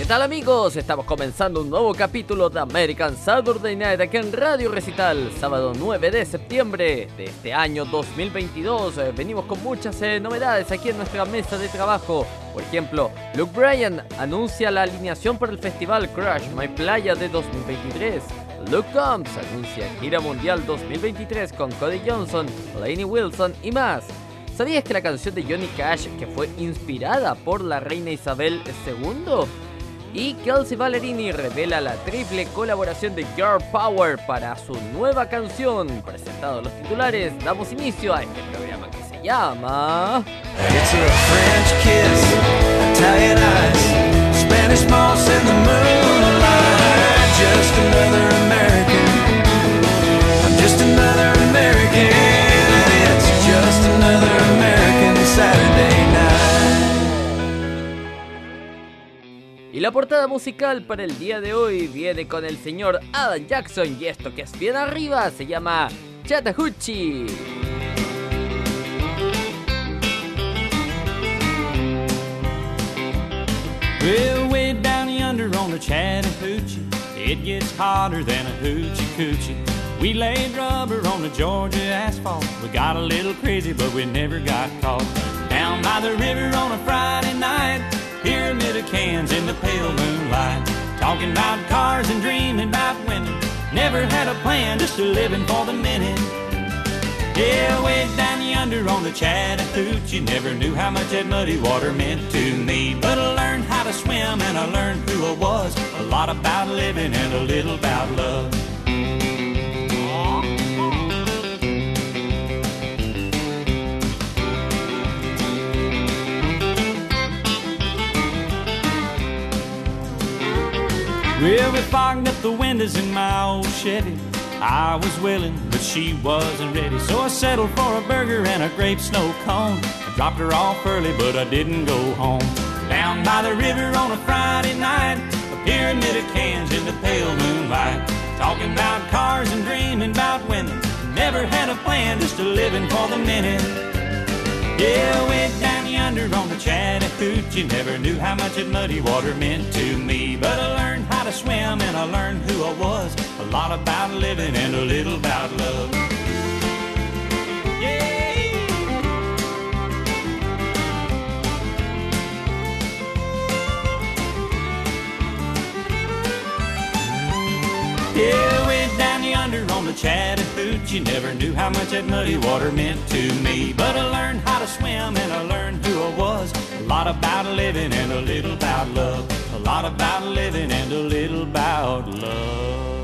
¿Qué tal amigos? Estamos comenzando un nuevo capítulo de American Saturday Night aquí en Radio Recital, sábado 9 de septiembre de este año 2022. Eh, venimos con muchas eh, novedades aquí en nuestra mesa de trabajo. Por ejemplo, Luke Bryan anuncia la alineación para el festival Crash My Playa de 2023. Luke Combs anuncia gira mundial 2023 con Cody Johnson, Lainey Wilson y más. ¿Sabías que la canción de Johnny Cash, que fue inspirada por la reina Isabel II? Y Kelsey Ballerini revela la triple colaboración de Girl Power para su nueva canción. Presentados los titulares, damos inicio a este programa que se llama... It's a French kiss, Italian eyes, Spanish moss in the moonlight, just another American. I'm just another American. It's just another American Saturday Y la portada musical para el día de hoy viene con el señor Adam Jackson y esto que es bien arriba se llama Chattahoochee. Well, way down yonder on the Chattahoochee, it gets hotter than a hoochie coochie. We laid rubber on the Georgia asphalt. We got a little crazy, but we never got caught. Down by the river on a Friday night, pyramid of cans in the pale moonlight. Talking about cars and dreaming about women. Never had a plan, just a living for the minute. Yeah, way down yonder on the Chattahoochee, never knew how much that muddy water meant to me. But I learned how to swim and I learned who I was. A lot about living and a little about love. Well, we fogged up the windows in my old Chevy. I was willing, but she wasn't ready. So I settled for a burger and a grape snow cone. I dropped her off early, but I didn't go home. Down by the river on a Friday night, a pyramid of cans in the pale moonlight. Talking about cars and dreaming about women. Never had a plan, just a living for the minute. Yeah, way down yonder on the Chattahoochee, never knew how much that muddy water meant to me. But I learned how to swim and I learned who I was. A lot about living and a little about love. Yeah, down the Chattahoochee, never knew how much that muddy water meant to me. But I learned how to swim and I learned who I was. A lot about living and a little about love. A lot about living and a little about love.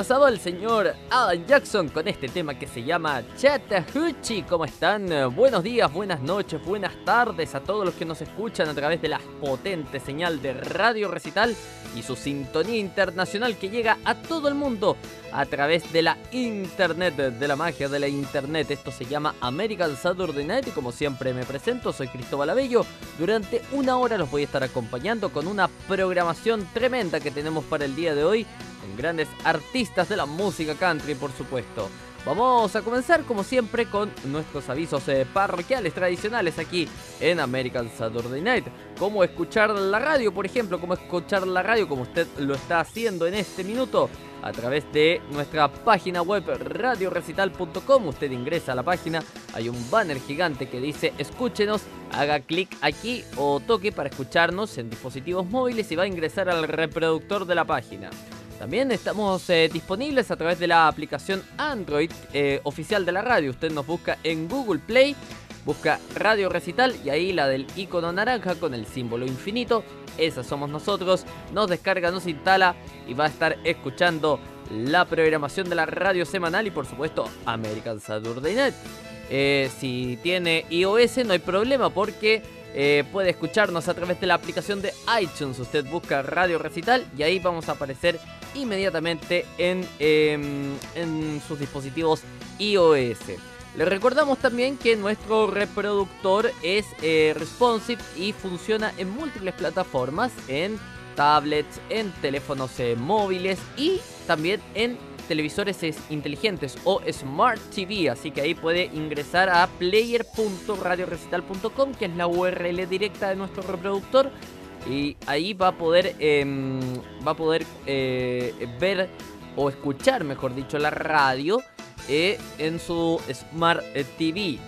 Pasado el señor Adam Jackson con este tema que se llama Chattahoochee. ¿Cómo están? Buenos días, buenas noches, buenas tardes a todos los que nos escuchan a través de la potente señal de Radio Recital y su sintonía internacional que llega a todo el mundo a través de la internet, de la magia de la internet. Esto se llama American Saturday Night y como siempre me presento, soy Cristóbal Abello. Durante una hora los voy a estar acompañando con una programación tremenda que tenemos para el día de hoy con grandes artistas de la música country, por supuesto. Vamos a comenzar como siempre con nuestros avisos eh, parroquiales tradicionales aquí en American Saturday Night. Cómo escuchar la radio, por ejemplo, cómo escuchar la radio como usted lo está haciendo en este minuto a través de nuestra página web radiorecital.com. Usted ingresa a la página, hay un banner gigante que dice escúchenos, haga clic aquí o toque para escucharnos en dispositivos móviles y va a ingresar al reproductor de la página. También estamos eh, disponibles a través de la aplicación Android eh, oficial de la radio. Usted nos busca en Google Play, busca Radio Recital y ahí la del icono naranja con el símbolo infinito. Esa somos nosotros. Nos descarga, nos instala y va a estar escuchando la programación de la radio semanal y por supuesto American Saturday Night. Eh, si tiene iOS no hay problema porque eh, puede escucharnos a través de la aplicación de iTunes. Usted busca Radio Recital y ahí vamos a aparecer inmediatamente en, em, en sus dispositivos iOS. Les recordamos también que nuestro reproductor es eh, responsive y funciona en múltiples plataformas, en tablets, en teléfonos eh, móviles y también en televisores inteligentes o Smart TV, así que ahí puede ingresar a player.radiorecital.com, que es la URL directa de nuestro reproductor, y ahí va a poder, em, va a poder eh, ver o escuchar, mejor dicho, la radio eh, en su Smart TV.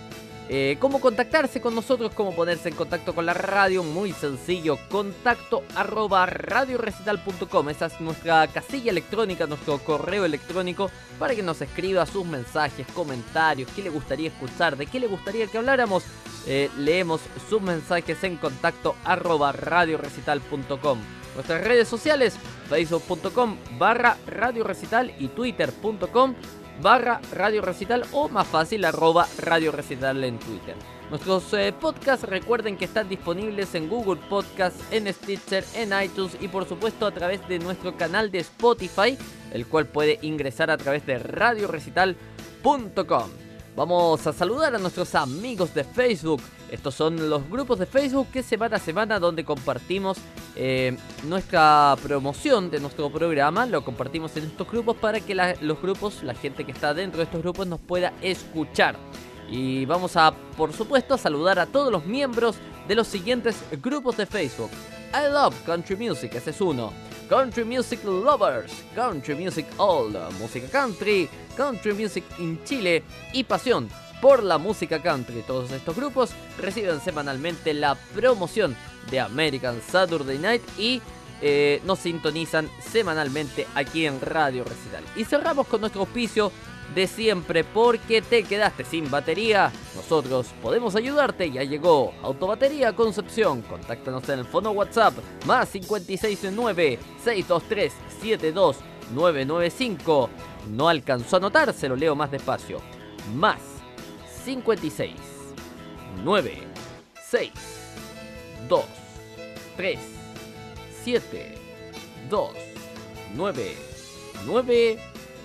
Eh, ¿Cómo contactarse con nosotros? ¿Cómo ponerse en contacto con la radio? Muy sencillo, contacto arroba radiorecital.com. Esa es nuestra casilla electrónica, nuestro correo electrónico para que nos escriba sus mensajes, comentarios, qué le gustaría escuchar, de qué le gustaría que habláramos. Eh, leemos sus mensajes en contacto arroba radiorecital.com. Nuestras redes sociales, facebook.com barra radiorecital y twitter.com barra Radio Recital o más fácil arroba Radio Recital en Twitter. Nuestros eh, podcasts recuerden que están disponibles en Google Podcasts, en Stitcher, en iTunes y por supuesto a través de nuestro canal de Spotify, el cual puede ingresar a través de radiorecital.com. Vamos a saludar a nuestros amigos de Facebook. Estos son los grupos de Facebook que semana a semana donde compartimos eh, nuestra promoción de nuestro programa. Lo compartimos en estos grupos para que los grupos, la gente que está dentro de estos grupos nos pueda escuchar. Y vamos a, por supuesto, a saludar a todos los miembros de los siguientes grupos de Facebook. I Love Country Music, ese es uno. Country Music Lovers, Country Music All, Música Country, Country Music in Chile y Pasión por la música country. Todos estos grupos reciben semanalmente la promoción de American Saturday Night y eh, nos sintonizan semanalmente aquí en Radio Recital. Y cerramos con nuestro auspicio de siempre porque te quedaste sin batería. Nosotros podemos ayudarte. Ya llegó Autobatería Concepción. Contáctanos en el fono WhatsApp más 569 623 72995. No alcanzó a anotar, se lo leo más despacio. Más 56 9 6 2 3 7 2 9 9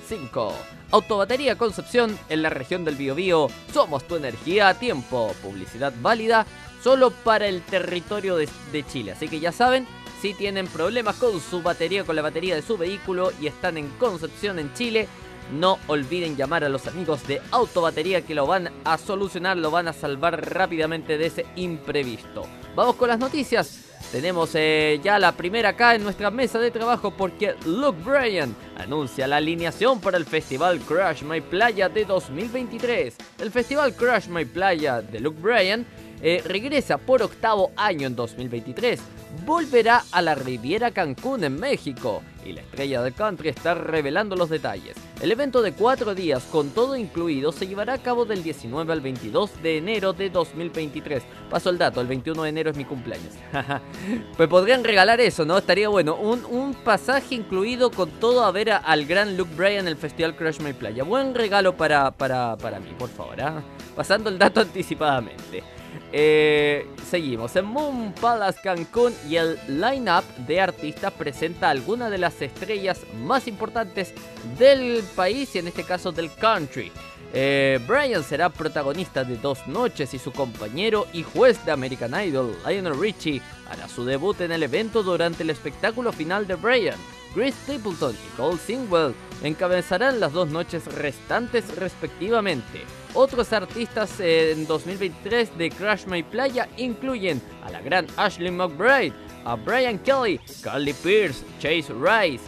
5 Autobatería Concepción en la región del Biobío. Somos tu energía a tiempo. Publicidad válida solo para el territorio de, Chile. Así que ya saben, si tienen problemas con su batería, con la batería de su vehículo y están en Concepción en Chile, no olviden llamar a los amigos de Autobatería que lo van a solucionar, lo van a salvar rápidamente de ese imprevisto. Vamos con las noticias. Tenemos eh, ya la primera acá en nuestra mesa de trabajo porque Luke Bryan anuncia la alineación para el Festival Crash My Playa de 2023. El Festival Crash My Playa de Luke Bryan eh, regresa por octavo año en 2023. Volverá a la Riviera Cancún en México y la estrella del country está revelando los detalles. El evento de cuatro días con todo incluido se llevará a cabo del 19 al 22 de enero de 2023. Paso el dato, el 21 de enero es mi cumpleaños. pues podrían regalar eso, ¿no? Estaría bueno. Un, pasaje incluido con todo a ver al gran Luke Bryan en el Festival Crush My Playa. Buen regalo para, para, para mí, por favor. ¿ah? Pasando el dato anticipadamente. Eh, seguimos. En Moon Palace Cancún y el line-up de artistas presenta algunas de las estrellas más importantes del país y en este caso del country. Eh, Brian será protagonista de dos noches y su compañero y juez de American Idol, Lionel Richie, hará su debut en el evento durante el espectáculo final de Brian. Chris Stapleton y Cole Singwell encabezarán las dos noches restantes respectivamente. Otros artistas en 2023 de Crash My Playa incluyen a la gran Ashley McBride, a Brian Kelly, Carly Pierce, Chase Rice,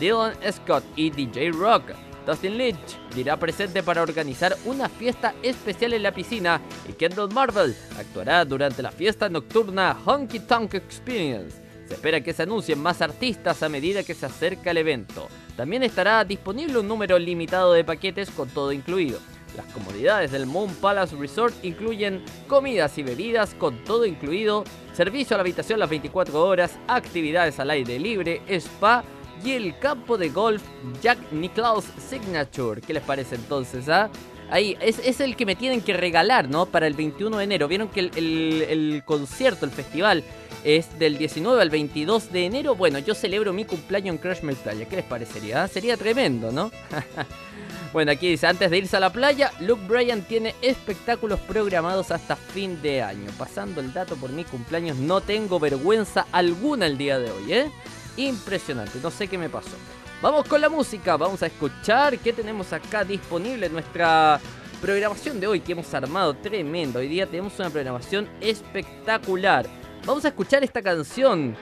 Dylan Scott y DJ Rock. Dustin Lynch dirá presente para organizar una fiesta especial en la piscina y Kendall Marvel actuará durante la fiesta nocturna Honky Tonk Experience. Se espera que se anuncien más artistas a medida que se acerca el evento. También estará disponible un número limitado de paquetes con todo incluido. Las comodidades del Moon Palace Resort incluyen comidas y bebidas con todo incluido, servicio a la habitación las 24 horas, actividades al aire libre, spa y el campo de golf Jack Nicklaus Signature. ¿Qué les parece entonces? Ah? Ahí, es, el que me tienen que regalar, ¿no? Para el 21 de enero. Vieron que el, concierto, el festival, es del 19 al 22 de enero. Bueno, yo celebro mi cumpleaños en Crash Playa. ¿Qué les parecería? Sería tremendo, ¿no? Bueno, aquí dice, antes de irse a la playa, Luke Bryan tiene espectáculos programados hasta fin de año. Pasando el dato por mi cumpleaños, no tengo vergüenza alguna el día de hoy, ¿eh? Impresionante, no sé qué me pasó. Vamos con la música, vamos a escuchar qué tenemos acá disponible en nuestra programación de hoy que hemos armado tremendo. Hoy día tenemos una programación espectacular. Vamos a escuchar esta canción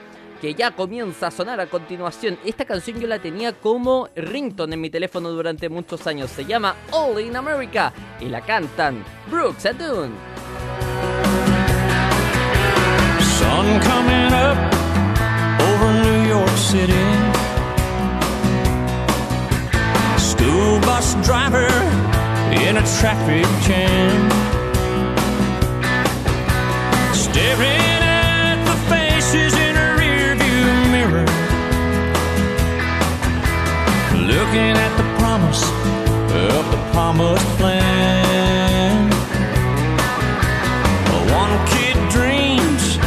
que ya comienza a sonar a continuación. Esta canción yo la tenía como ringtone en mi teléfono durante muchos años. Se llama All in America y la cantan Brooks and Dunn. Sun coming up over New York City. School driver in a traffic jam. Looking at the promise of the promised land. One kid dreams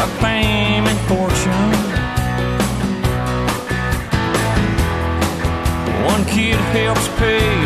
of fame and fortune. One kid helps pay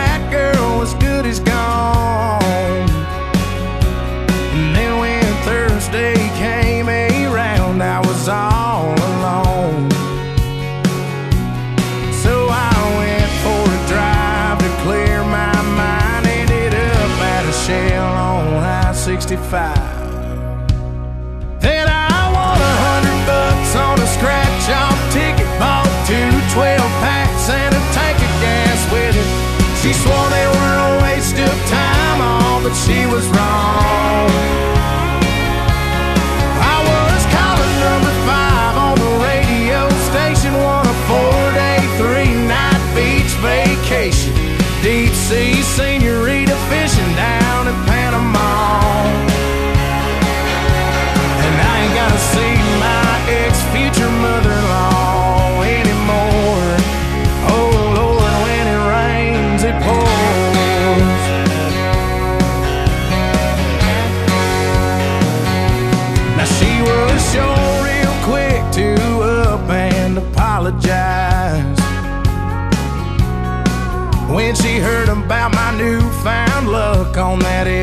45. Then I want a hundred bucks on a scratch off ticket, bought two 12 packs and a tank of gas with it. She swore they were a waste of time, all, but she was wrong.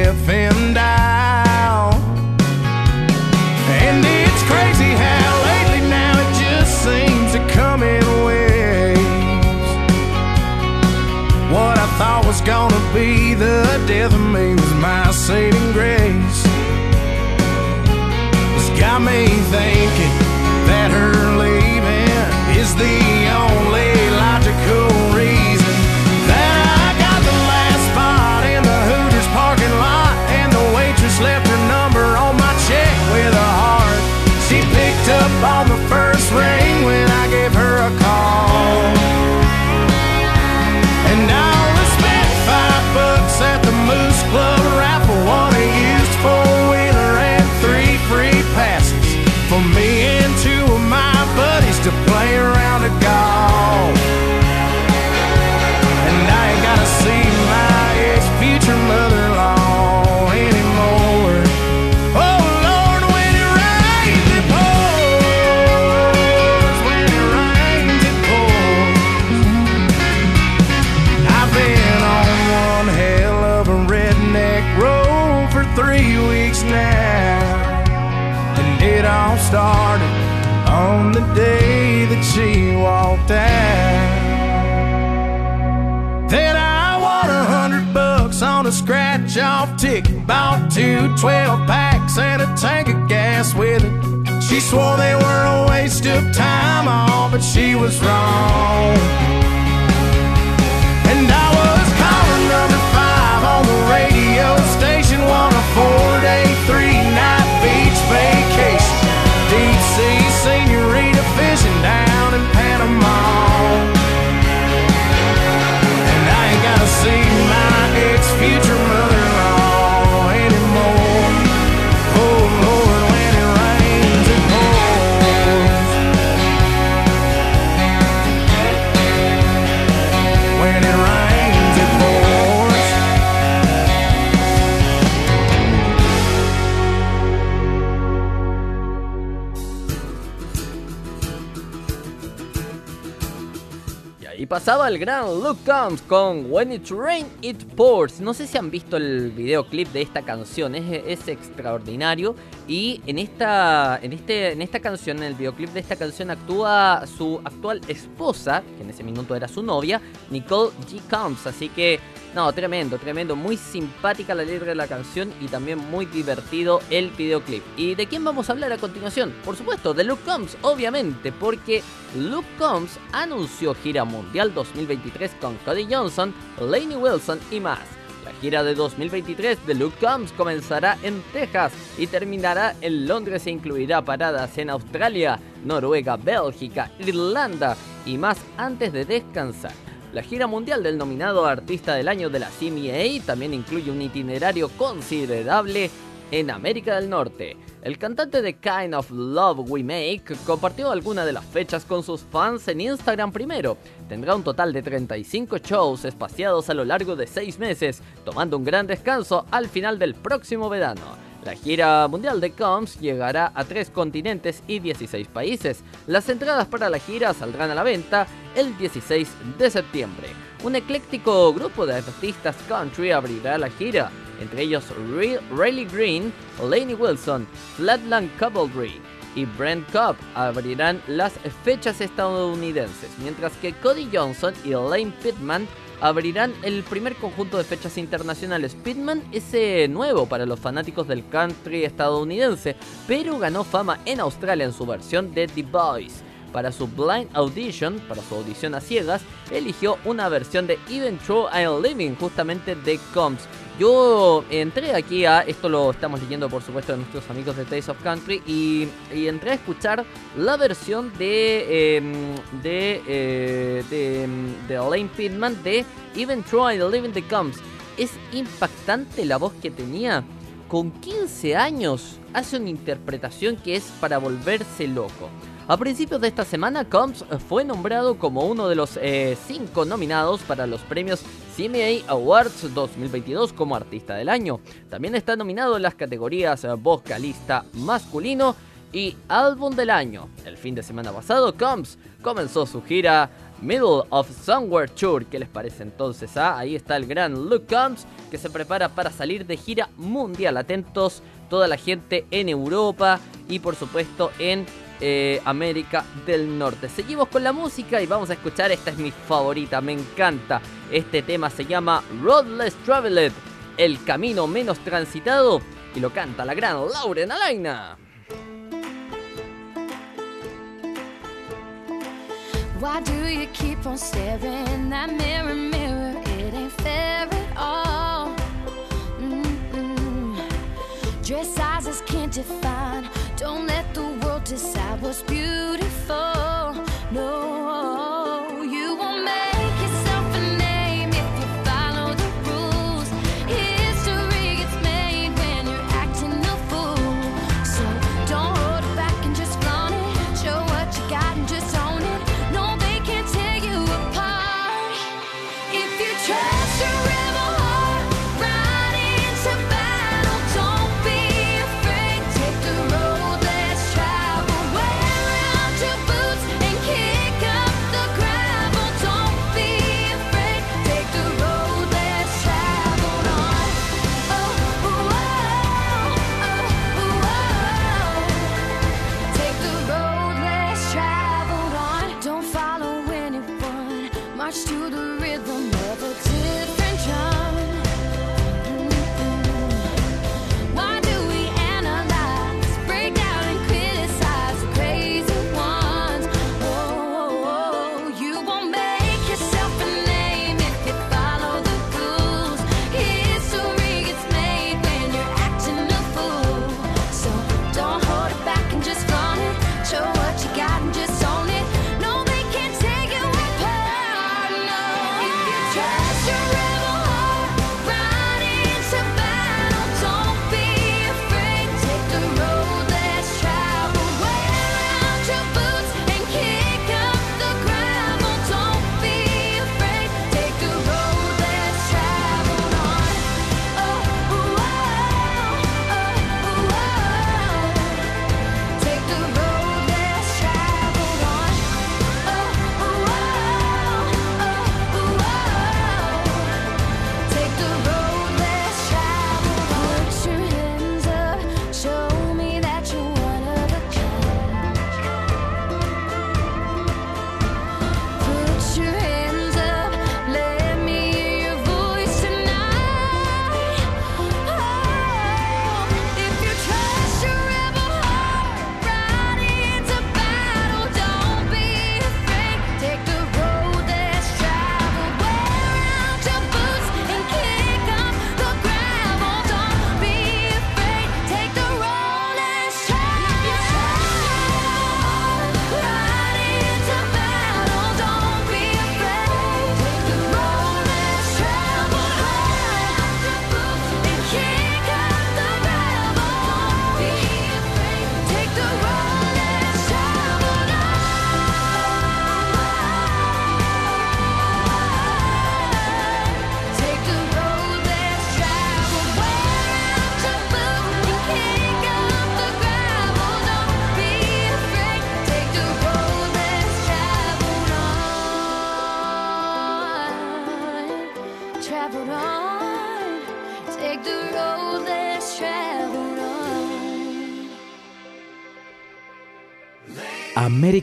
FM two 12 packs and a tank of gas with it. She swore they were a waste of time, all, but she was wrong. Pasaba el gran Luke Combs con When It Rain It Pours. No sé si han visto el videoclip de esta canción, es, extraordinario. Y en esta, en, este, en esta canción, en el videoclip de esta canción, actúa su actual esposa, que en ese minuto era su novia, Nicole G. Combs. Así que, no, tremendo, tremendo. Muy simpática la letra de la canción y también muy divertido el videoclip. ¿Y de quién vamos a hablar a continuación? Por supuesto, de Luke Combs, obviamente, porque Luke Combs anunció gira mundial 2023 con Cody Johnson, Lainey Wilson y más. La gira de 2023 de Luke Combs comenzará en Texas y terminará en Londres e incluirá paradas en Australia, Noruega, Bélgica, Irlanda y más antes de descansar. La gira mundial del nominado Artista del Año de la CMA también incluye un itinerario considerable en América del Norte. El cantante de Kind of Love We Make compartió algunas de las fechas con sus fans en Instagram primero. Tendrá un total de 35 shows espaciados a lo largo de 6 meses, tomando un gran descanso al final del próximo verano. La gira mundial de Combs llegará a 3 continentes y 16 países. Las entradas para la gira saldrán a la venta el 16 de septiembre. Un ecléctico grupo de artistas country abrirá la gira, entre ellos Ray- Riley Green, Lainey Wilson, Flatland Cavalry y Brent Cobb abrirán las fechas estadounidenses, mientras que Cody Johnson y Lane Pittman abrirán el primer conjunto de fechas internacionales. Pittman es eh, nuevo para los fanáticos del country estadounidense, pero ganó fama en Australia en su versión de The Boys. Para su blind audition, para su audición a ciegas, eligió una versión de Even True I'm Living, justamente de Combs. Yo entré aquí a, esto lo estamos leyendo por supuesto de nuestros amigos de Taste of Country, y, entré a escuchar la versión de, em, de, eh, de, em, de Lane Pittman de Even True I'm Living the Combs. Es impactante la voz que tenía. Con 15 años hace una interpretación que es para volverse loco. A principios de esta semana, Combs fue nombrado como uno de los 5 nominados para los premios CMA Awards 2022 como Artista del Año. También está nominado en las categorías eh, Vocalista Masculino y Álbum del Año. El fin de semana pasado, Combs comenzó su gira Middle of Somewhere Tour. ¿Qué les parece entonces? ah? Ahí está el gran Luke Combs que se prepara para salir de gira mundial. Atentos toda la gente en Europa y por supuesto en eh, América del Norte. Seguimos con la música y vamos a escuchar, esta es mi favorita, me encanta. Este tema se llama Road Less Traveled, el camino menos transitado, y lo canta la gran Lauren Alaina. Why do you keep on that. Don't let decide what's beautiful. No,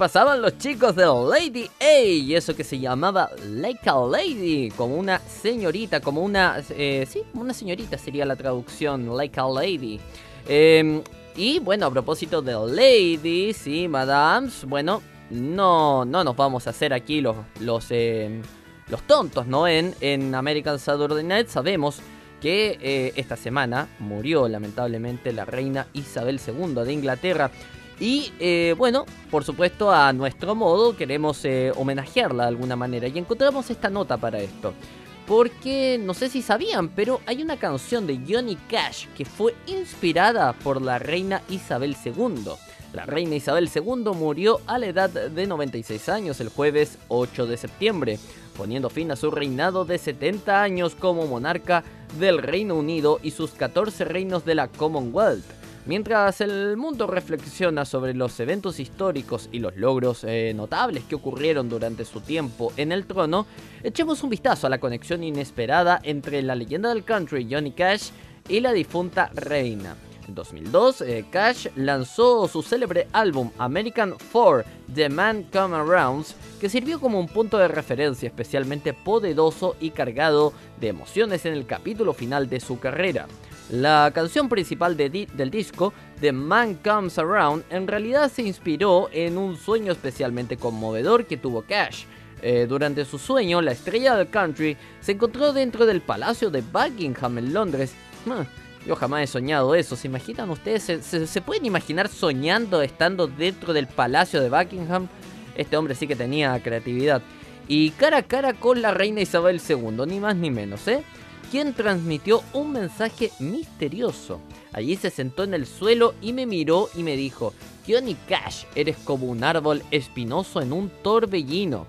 Pasaban los chicos de Lady A y eso que se llamaba Like a Lady, como una señorita, como una... eh, sí, una señorita sería la traducción, Like a Lady. Eh, y bueno, a propósito de ladies y madams, bueno, no, no nos vamos a hacer aquí los, los, eh, los tontos, ¿no? En, en American Saturday Night sabemos que eh, esta semana murió lamentablemente la reina Isabel II de Inglaterra. Y eh, bueno, por supuesto a nuestro modo queremos eh, homenajearla de alguna manera. Y encontramos esta nota para esto. Porque no sé si sabían, pero hay una canción de Johnny Cash que fue inspirada por la reina Isabel II. La reina Isabel II murió a la edad de 96 años el jueves 8 de septiembre, poniendo fin a su reinado de 70 años como monarca del Reino Unido y sus 14 reinos de la Commonwealth. Mientras el mundo reflexiona sobre los eventos históricos y los logros eh, notables que ocurrieron durante su tiempo en el trono, echemos un vistazo a la conexión inesperada entre la leyenda del country Johnny Cash y la difunta reina. En 2002, eh, Cash lanzó su célebre álbum American 4 The Man Come Arounds, que sirvió como un punto de referencia especialmente poderoso y cargado de emociones en el capítulo final de su carrera. La canción principal del disco, The Man Comes Around, en realidad se inspiró en un sueño especialmente conmovedor que tuvo Cash. Eh, durante su sueño, la estrella del country se encontró dentro del Palacio de Buckingham en Londres. Ah, Yo jamás he soñado eso. ¿Se imaginan ustedes? ¿Se, se- se pueden imaginar soñando estando dentro del Palacio de Buckingham? Este hombre sí que tenía creatividad. Y cara a cara con la reina Isabel II, ni más ni menos, ¿eh? Quien transmitió un mensaje misterioso. Allí se sentó en el suelo y me miró y me dijo, Johnny Cash, eres como un árbol espinoso en un torbellino.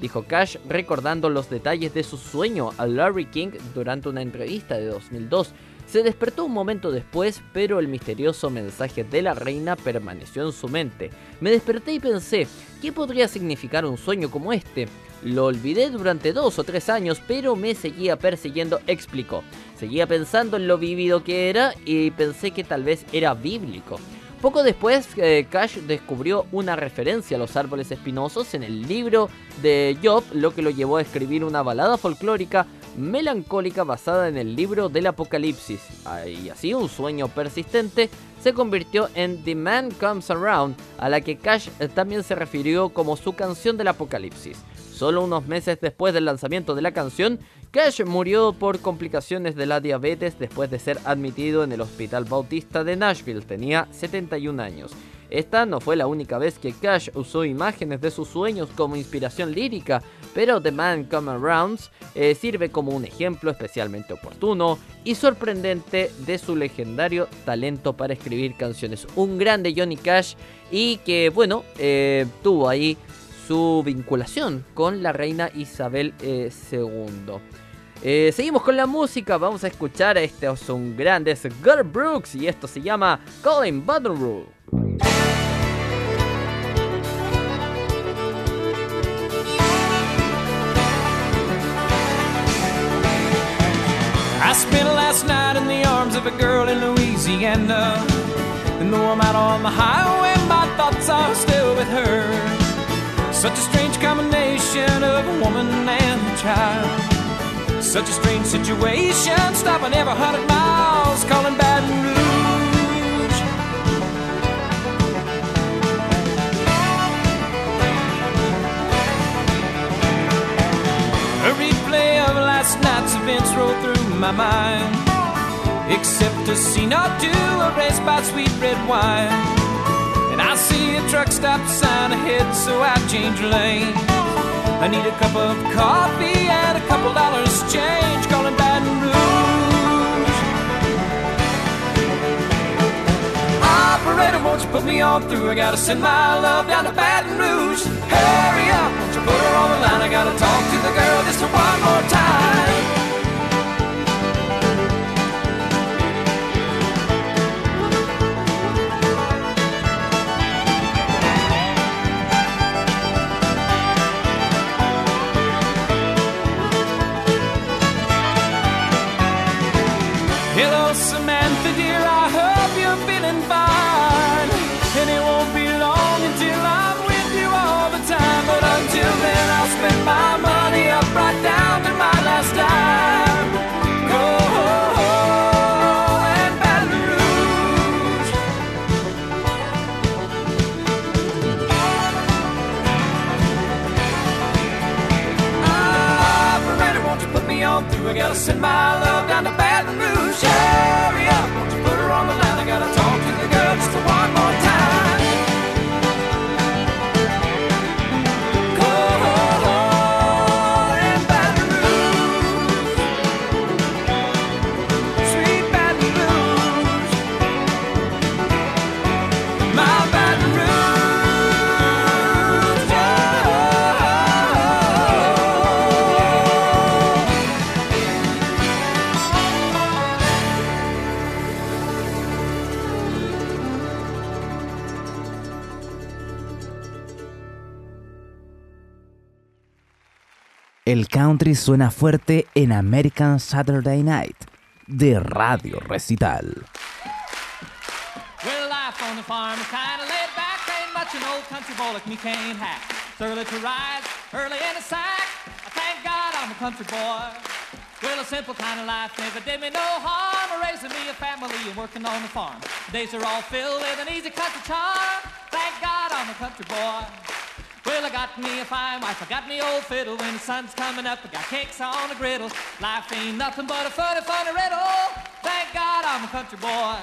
Dijo Cash recordando los detalles de su sueño a Larry King durante una entrevista de 2002. Se despertó un momento después, pero el misterioso mensaje de la reina permaneció en su mente. Me desperté y pensé, ¿qué podría significar un sueño como este? Lo olvidé durante dos o tres años, pero me seguía persiguiendo, explicó. Seguía pensando en lo vivido que era y pensé que tal vez era bíblico. Poco después, eh, Cash descubrió una referencia a los árboles espinosos en el libro de Job, lo que lo llevó a escribir una balada folclórica melancólica basada en el libro del Apocalipsis. Ah, Y así un sueño persistente se convirtió en The Man Comes Around, a la que Cash eh, también se refirió como su canción del Apocalipsis. Solo unos meses después del lanzamiento de la canción, Cash murió por complicaciones de la diabetes después de ser admitido en el Hospital Bautista de Nashville. Tenía 71 años. Esta no fue la única vez que Cash usó imágenes de sus sueños como inspiración lírica, pero The Man Come Around eh, sirve como un ejemplo especialmente oportuno y sorprendente de su legendario talento para escribir canciones. Un grande Johnny Cash y que, bueno, eh, tuvo ahí su vinculación con la reina Isabel eh, II. Eh, seguimos con la música, vamos a escuchar a estos son grandes Girl Brooks y esto se llama Colin Butterroot. I spent last night in the arms of a girl in Louisiana. And though I'm out on the highway, my thoughts are still with her. Such a strange combination of a woman and a child. Such a strange situation, stopping every hundred miles, calling Baton Rouge. A replay of last night's events roll through my mind. Except a scene or two erased by sweet red wine. I see a truck stop sign ahead, so I change lanes. I need a cup of coffee and a couple dollars change, calling Baton Rouge. Operator, won't you put me on through? I gotta send my love down to Baton Rouge. Hurry up, won't you put her on the line? I gotta talk to the girl just one more time. Country suena fuerte en American Saturday Night de Radio Recital. Well, life on the farm is kind of laid back. Ain't much an old country boy like me can't hack. It's early to rise, early in the sack. I thank God I'm a country boy. Well, a simple kind of life never did me no harm. Raising me a family and working on the farm. Days are all filled with an easy country charm. Thank God I'm a country boy. Well, I got me a fine wife, I got me old fiddle. When the sun's coming up, I got cakes on the griddle. Life ain't nothing but a funny, funny riddle. Thank God I'm a country boy.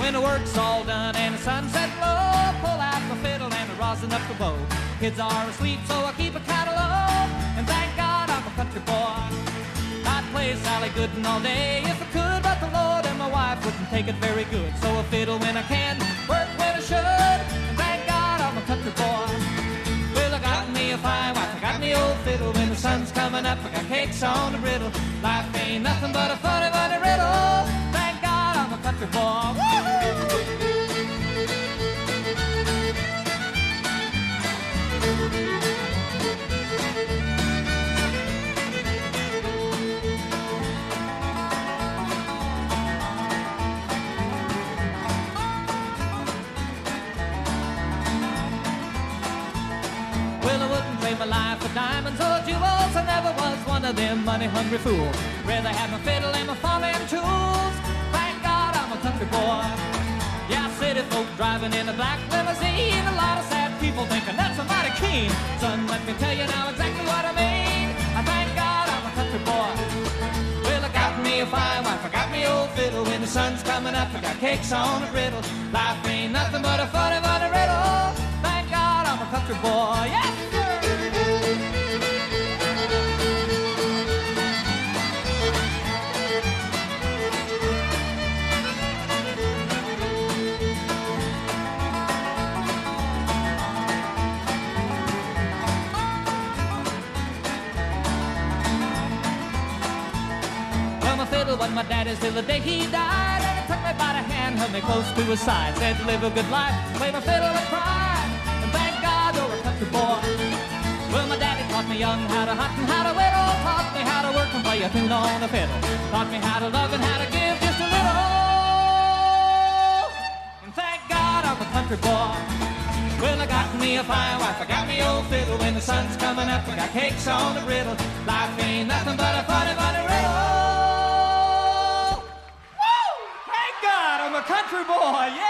When the work's all done and the sunset low, pull out my fiddle and I rosin up the bow. Kids are asleep, so I keep a low. And thank God I'm a country boy. Got play Sally Gooden all day if I could, but the Lord and my wife wouldn't take it very good. So I fiddle when I can, work when I should, and thank God I'm a country boy. A fine wife, I got me old fiddle. When the sun's coming up, I got cakes on the griddle. Life ain't nothing but a funny, funny riddle. Thank God I'm a country boy. Woo-hoo! Diamonds or jewels. I never was one of them money-hungry fools. Rather have my fiddle and my farming tools. Thank God I'm a country boy. Yeah, city folk driving in a black limousine. A lot of sad people thinking that's mighty keen. Son, let me tell you now exactly what I mean. I thank God I'm a country boy. Well, I got me a fine wife, I got me old fiddle. When the sun's coming up, I got cakes on a griddle. Life ain't nothing but a funny, funny riddle. Thank God I'm a country boy. Yes, sir. Well, my fiddle was my daddy's till the day he died. And he took me by the hand, held me close to his side. Said, live a good life, play my fiddle and cry. And thank God you're a country boy. Well, my daddy taught me young how to hunt and how to whittle. Taught me how to work and play a tune on the fiddle. Taught me how to love and how to give just a little. And thank God I'm a country boy. Well, I got me a fine wife, I got me old fiddle. When the sun's coming up, I got cakes on the griddle. Life ain't nothing but a funny, funny riddle. Country boy, yeah!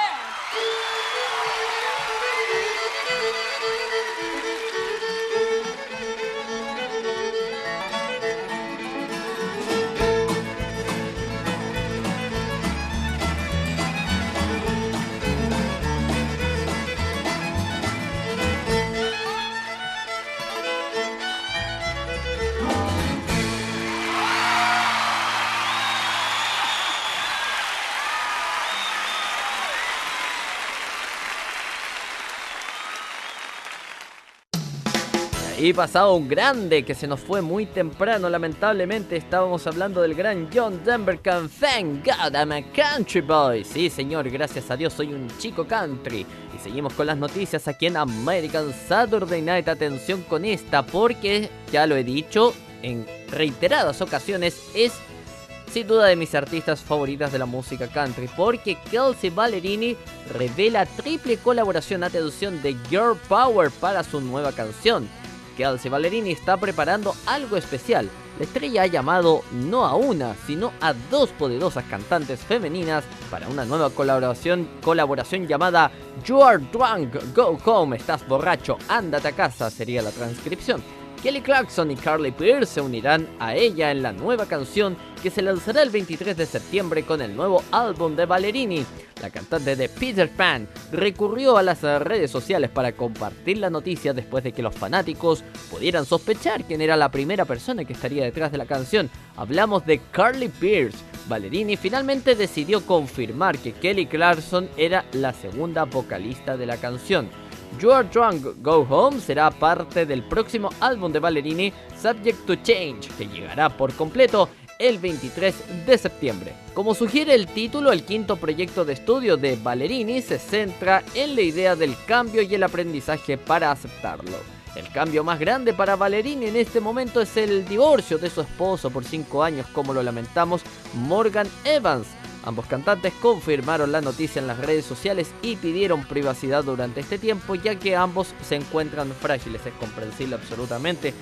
Y pasado un grande que se nos fue muy temprano, lamentablemente estábamos hablando del gran John Denvercan. Thank God I'm a country boy. Sí, señor, gracias a Dios soy un chico country. Y seguimos con las noticias aquí en American Saturday Night. Atención con esta, porque ya lo he dicho en reiteradas ocasiones, es sin duda de mis artistas favoritas de la música country, porque Kelsey Ballerini revela triple colaboración, atención, de Girl Power para su nueva canción. Kelsey Ballerini está preparando algo especial. La estrella ha llamado no a una, sino a dos poderosas cantantes femeninas para una nueva colaboración, colaboración llamada You Are Drunk, Go Home, estás borracho, ándate a casa, sería la transcripción. Kelly Clarkson y Carly Pearce se unirán a ella en la nueva canción que se lanzará el 23 de septiembre con el nuevo álbum de Ballerini. La cantante de Peter Pan recurrió a las redes sociales para compartir la noticia después de que los fanáticos pudieran sospechar quién era la primera persona que estaría detrás de la canción. Hablamos de Carly Pearce. Ballerini finalmente decidió confirmar que Kelly Clarkson era la segunda vocalista de la canción. You Are Drunk Go Home será parte del próximo álbum de Ballerini, Subject to Change, que llegará por completo el 23 de septiembre. Como sugiere el título, el quinto proyecto de estudio de Ballerini se centra en la idea del cambio y el aprendizaje para aceptarlo. El cambio más grande para Ballerini en este momento es el divorcio de su esposo por 5 años, como lo lamentamos, Morgan Evans. Ambos cantantes confirmaron la noticia en las redes sociales y pidieron privacidad durante este tiempo, ya que ambos se encuentran frágiles. Es comprensible absolutamente.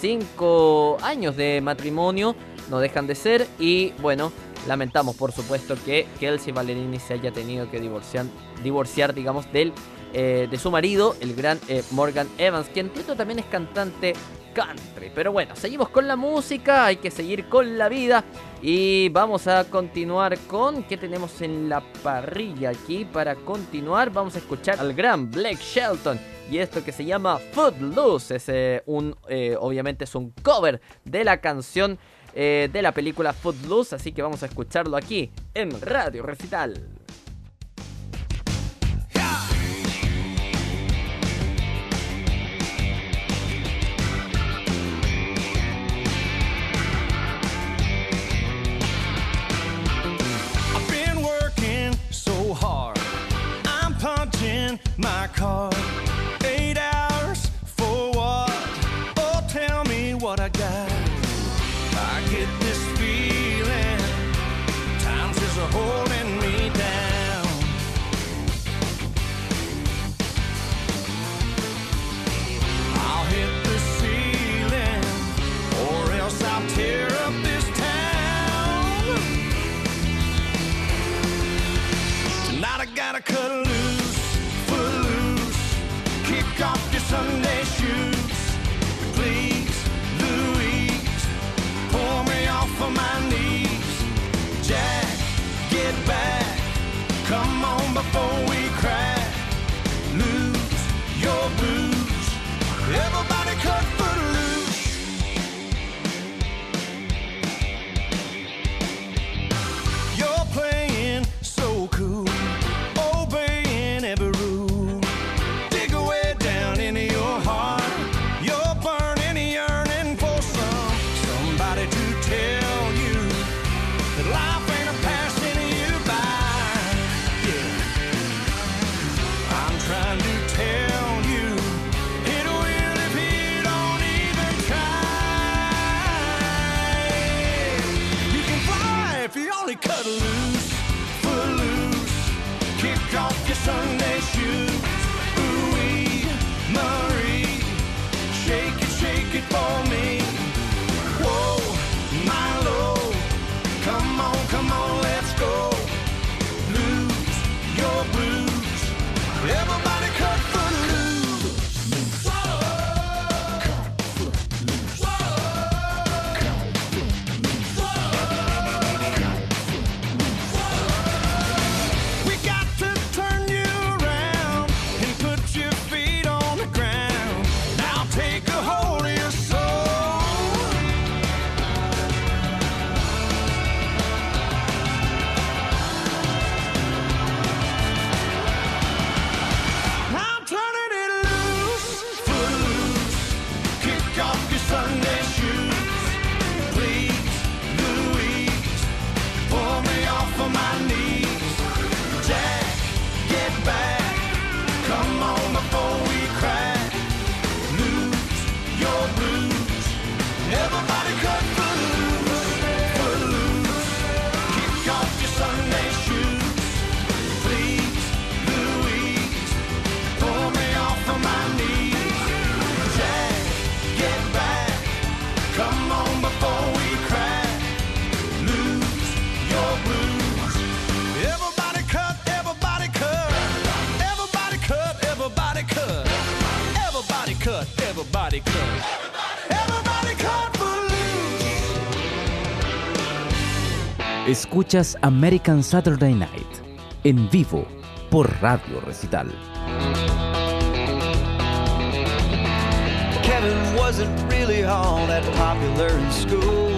Cinco años de matrimonio no dejan de ser y bueno, lamentamos por supuesto que Kelsey Ballerini se haya tenido que divorciar, divorciar digamos, del, eh, de su marido, el gran eh, Morgan Evans, quien entiendo también es cantante country. Pero bueno, seguimos con la música, hay que seguir con la vida y vamos a continuar con qué tenemos en la parrilla aquí. Para continuar vamos a escuchar al gran Blake Shelton y esto que se llama Footloose. Es, eh, un, obviamente es un cover de la canción de la película Footloose, así que vamos a escucharlo aquí en Radio Recital. my car. escuchas American Saturday Night en vivo por Radio Recital. Kevin wasn't really all that popular in school.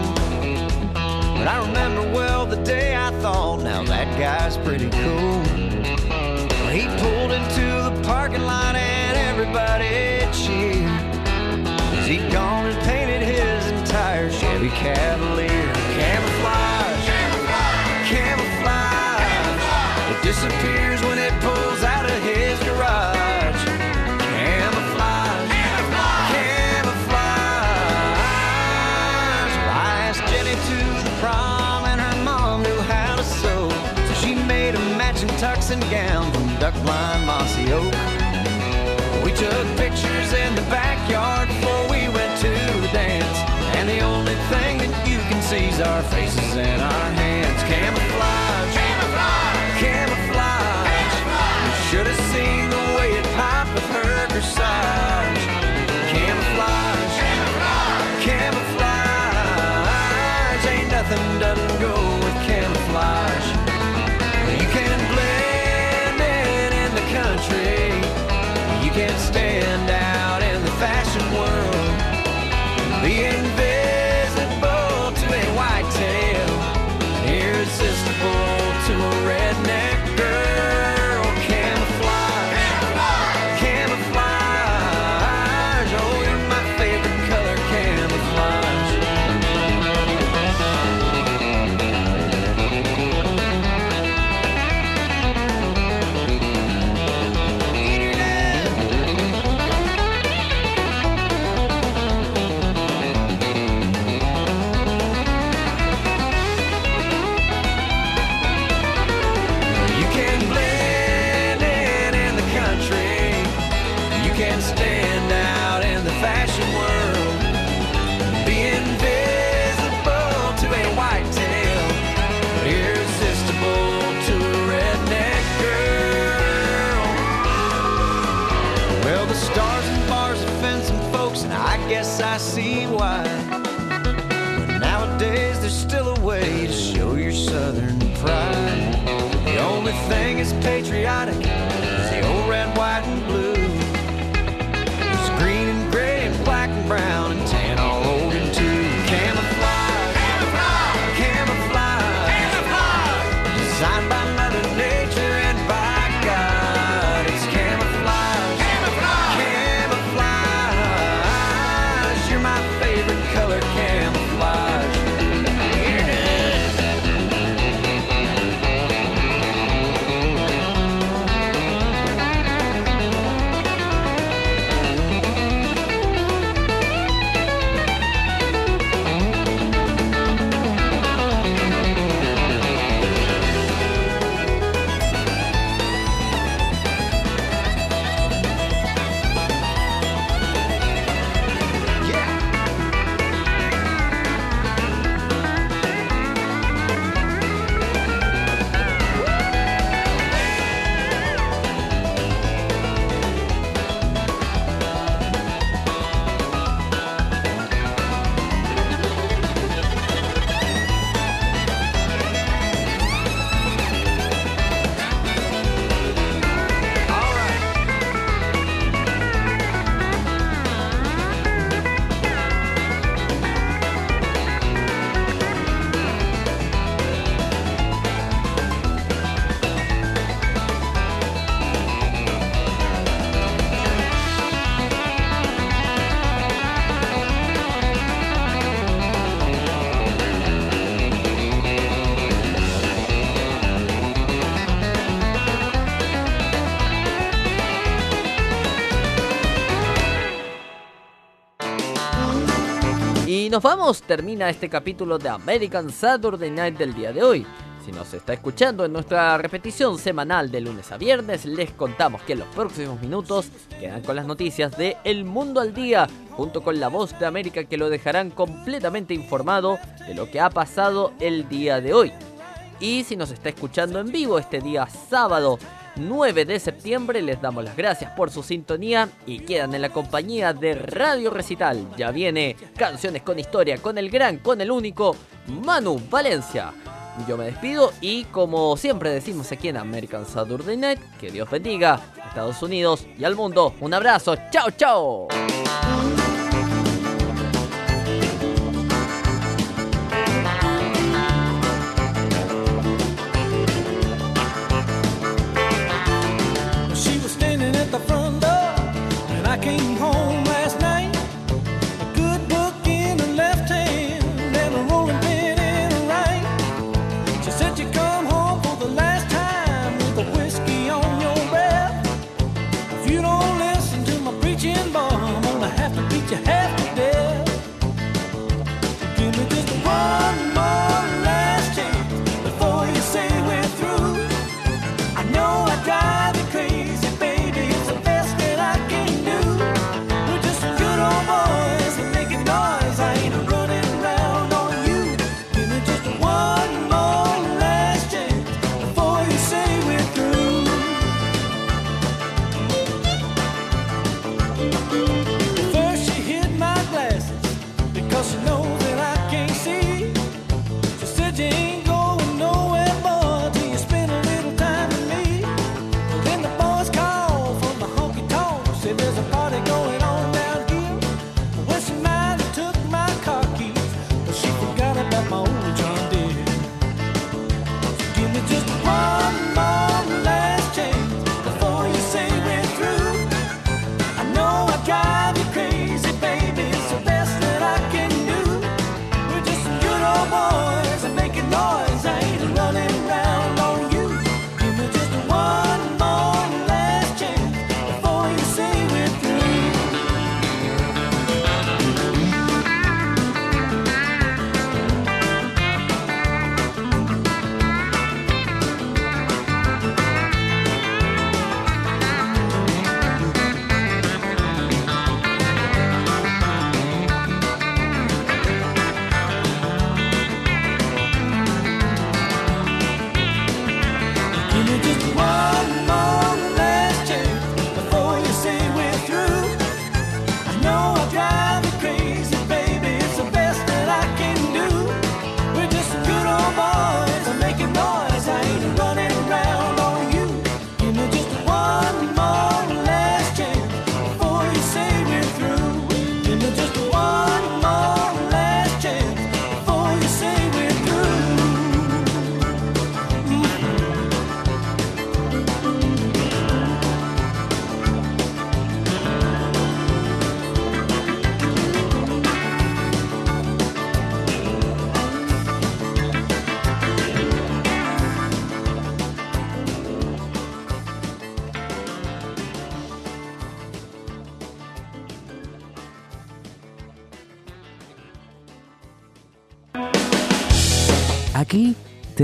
But I remember well the day I thought, now that guy's pretty cool. He pulled into the parking lot and everybody cheered. Gone and painted his entire Chevy Cavalier. our faces. stand out in the fashion world. Be invisible to a whitetail, irresistible to a redneck girl. Well, the stars and bars offend some folks, and I guess I see why. But nowadays, there's still a way to show your southern pride. The only thing is patriotic vamos, termina este capítulo de American Saturday Night del día de hoy. Si nos está escuchando en nuestra repetición semanal de lunes a viernes, les contamos que en los próximos minutos quedan con las noticias de El Mundo al Día, junto con la voz de América que lo dejarán completamente informado de lo que ha pasado el día de hoy. Y si nos está escuchando en vivo este día sábado 9 de septiembre. Les damos las gracias por su sintonía y quedan en la compañía de Radio Recital. Ya viene Canciones con Historia con el gran, con el único Manu Valencia. Yo me despido y como siempre decimos aquí en American Saturday Night, que Dios bendiga a Estados Unidos y al mundo. Un abrazo, chao, chao. 天空。